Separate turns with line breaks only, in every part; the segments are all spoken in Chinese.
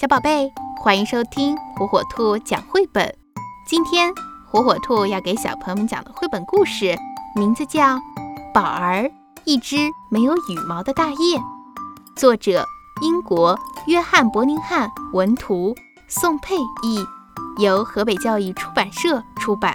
小宝贝，欢迎收听火火兔讲绘本。今天火火兔要给小朋友们讲的绘本故事，名字叫《宝儿：一只没有羽毛的大雁》，作者英国约翰·伯宁汉，文图宋佩译，由河北教育出版社出版。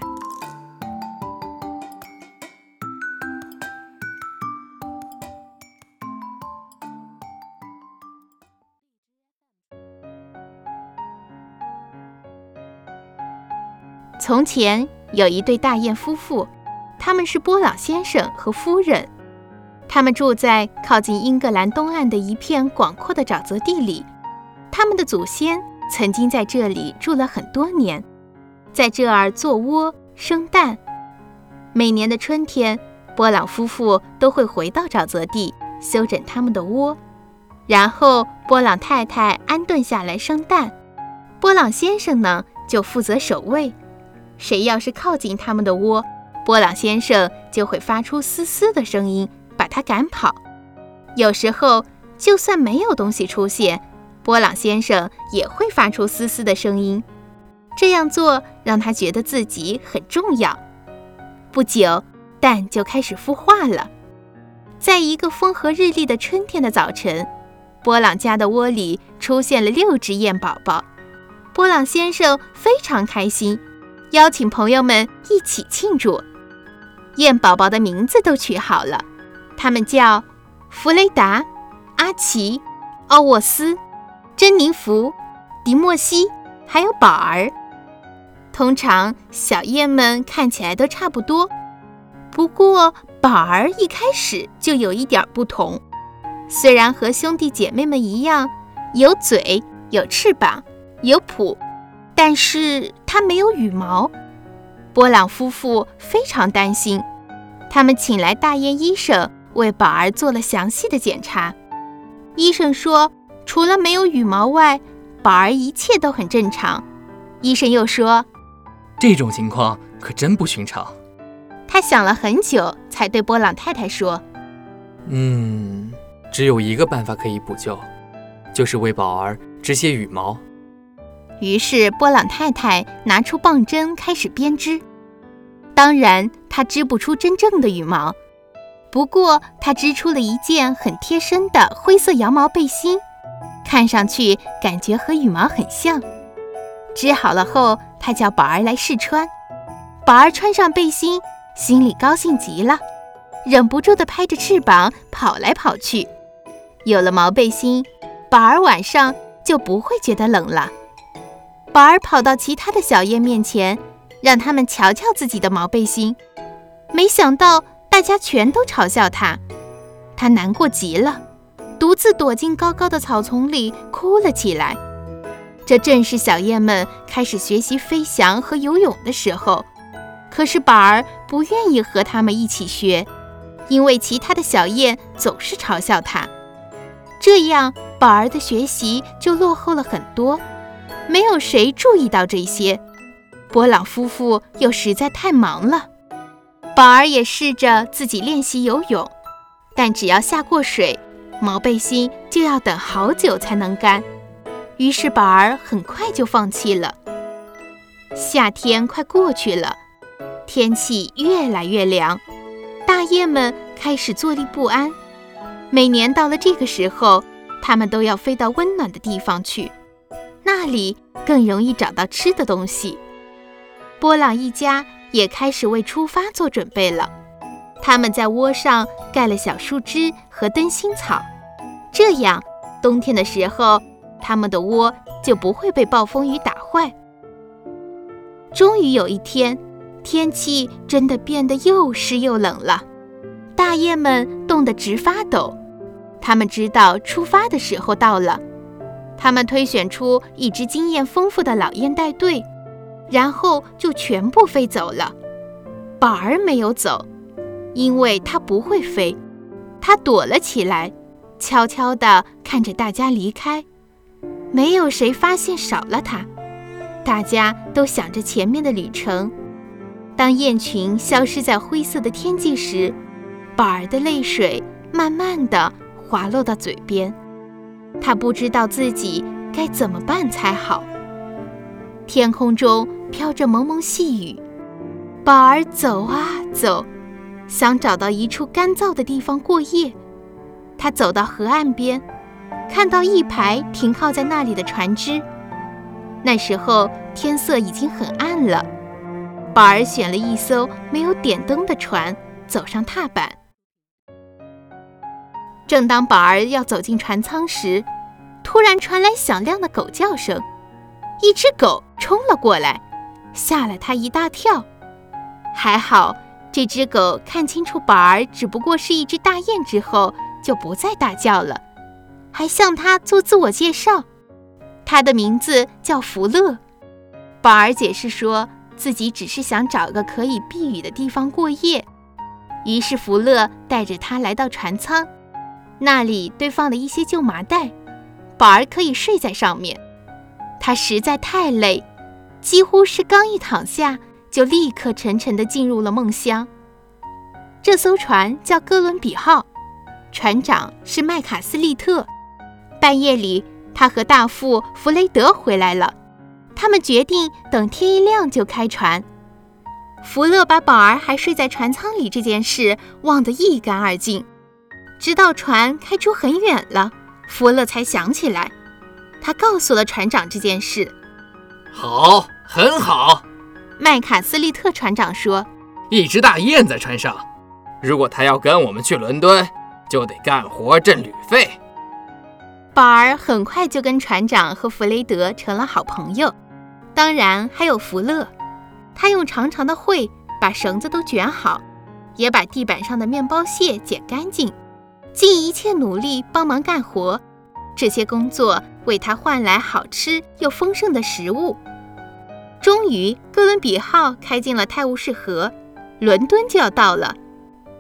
从前有一对大雁夫妇，他们是波朗先生和夫人。他们住在靠近英格兰东岸的一片广阔的沼泽地里。他们的祖先曾经在这里住了很多年，在这儿做窝生蛋。每年的春天，波朗夫妇都会回到沼泽地修整他们的窝，然后波朗太太安顿下来生蛋，波朗先生呢就负责守卫。谁要是靠近他们的窝，波朗先生就会发出嘶嘶的声音，把他赶跑。有时候，就算没有东西出现，波朗先生也会发出嘶嘶的声音。这样做让他觉得自己很重要。不久，蛋就开始孵化了。在一个风和日丽的春天的早晨，波朗家的窝里出现了六只燕宝宝。波朗先生非常开心。邀请朋友们一起庆祝。燕宝宝的名字都取好了，他们叫弗雷达、阿奇、奥沃斯、珍妮弗、迪莫西，还有宝儿。通常小燕们看起来都差不多，不过宝儿一开始就有一点不同。虽然和兄弟姐妹们一样有嘴、有翅膀、有蹼。但是它没有羽毛，波朗夫妇非常担心。他们请来大雁医生为宝儿做了详细的检查。医生说，除了没有羽毛外，宝儿一切都很正常。医生又说，
这种情况可真不寻常。
他想了很久，才对波朗太太说：“
嗯，只有一个办法可以补救，就是为宝儿织些羽毛。”
于是波朗太太拿出棒针开始编织。当然，她织不出真正的羽毛，不过她织出了一件很贴身的灰色羊毛背心，看上去感觉和羽毛很像。织好了后，她叫宝儿来试穿。宝儿穿上背心，心里高兴极了，忍不住地拍着翅膀跑来跑去。有了毛背心，宝儿晚上就不会觉得冷了。宝儿跑到其他的小燕面前，让他们瞧瞧自己的毛背心。没想到大家全都嘲笑他，他难过极了，独自躲进高高的草丛里哭了起来。这正是小燕们开始学习飞翔和游泳的时候，可是宝儿不愿意和他们一起学，因为其他的小燕总是嘲笑他，这样宝儿的学习就落后了很多。没有谁注意到这些，波朗夫妇又实在太忙了。宝儿也试着自己练习游泳，但只要下过水，毛背心就要等好久才能干。于是宝儿很快就放弃了。夏天快过去了，天气越来越凉，大雁们开始坐立不安。每年到了这个时候，它们都要飞到温暖的地方去。那里更容易找到吃的东西。波朗一家也开始为出发做准备了。他们在窝上盖了小树枝和灯芯草，这样冬天的时候，他们的窝就不会被暴风雨打坏。终于有一天，天气真的变得又湿又冷了，大雁们冻得直发抖。他们知道出发的时候到了。他们推选出一支经验丰富的老雁带队，然后就全部飞走了。宝儿没有走，因为他不会飞，他躲了起来，悄悄地看着大家离开。没有谁发现少了他，大家都想着前面的旅程。当雁群消失在灰色的天际时，宝儿的泪水慢慢地滑落到嘴边。他不知道自己该怎么办才好。天空中飘着蒙蒙细雨，宝儿走啊走，想找到一处干燥的地方过夜。他走到河岸边，看到一排停靠在那里的船只。那时候天色已经很暗了，宝儿选了一艘没有点灯的船，走上踏板。正当宝儿要走进船舱时，突然传来响亮的狗叫声，一只狗冲了过来，吓了他一大跳。还好，这只狗看清楚宝儿只不过是一只大雁之后，就不再大叫了，还向他做自我介绍。他的名字叫福乐。宝儿解释说自己只是想找个可以避雨的地方过夜，于是福乐带着他来到船舱，那里堆放了一些旧麻袋，宝儿可以睡在上面。他实在太累，几乎是刚一躺下就立刻沉沉地进入了梦乡。这艘船叫哥伦比号，船长是麦卡斯利特。半夜里。他和大副弗雷德回来了，他们决定等天一亮就开船。福勒把宝儿还睡在船舱里这件事忘得一干二净，直到船开出很远了，福勒才想起来。他告诉了船长这件事。
好，很好。
麦卡斯利特船长说：“
一只大雁在船上，如果他要跟我们去伦敦，就得干活挣旅费。”
宝儿很快就跟船长和弗雷德成了好朋友，当然还有福勒。他用长长的喙把绳子都卷好，也把地板上的面包屑捡干净，尽一切努力帮忙干活。这些工作为他换来好吃又丰盛的食物。终于，哥伦比号开进了泰晤士河，伦敦就要到了。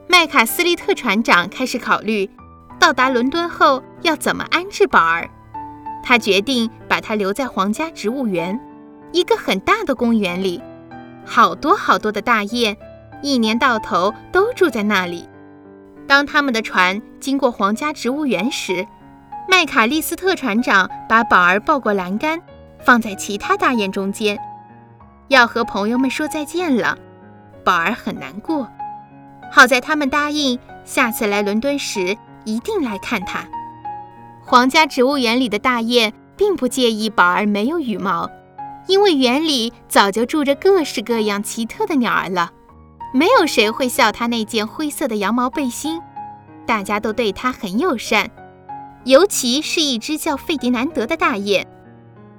麦卡斯利特船长开始考虑。到达伦敦后要怎么安置宝儿？他决定把他留在皇家植物园，一个很大的公园里，好多好多的大雁，一年到头都住在那里。当他们的船经过皇家植物园时，麦卡利斯特船长把宝儿抱过栏杆，放在其他大雁中间，要和朋友们说再见了。宝儿很难过，好在他们答应下次来伦敦时。一定来看它。皇家植物园里的大雁并不介意宝儿没有羽毛，因为园里早就住着各式各样奇特的鸟儿了。没有谁会笑他那件灰色的羊毛背心，大家都对他很友善，尤其是一只叫费迪南德的大雁。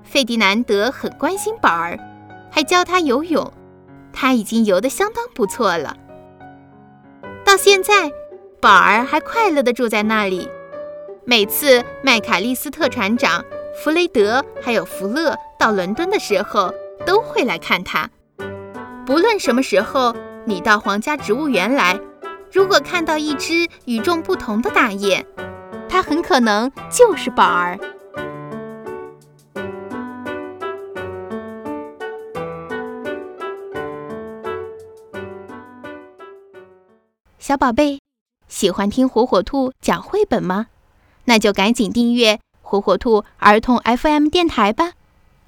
费迪南德很关心宝儿，还教他游泳，他已经游得相当不错了。到现在。宝儿还快乐地住在那里。每次麦卡利斯特船长、弗雷德还有福勒到伦敦的时候，都会来看他。不论什么时候你到皇家植物园来，如果看到一只与众不同的大雁，它很可能就是宝儿。小宝贝。喜欢听火火兔讲绘本吗？那就赶紧订阅火火兔儿童 FM 电台吧。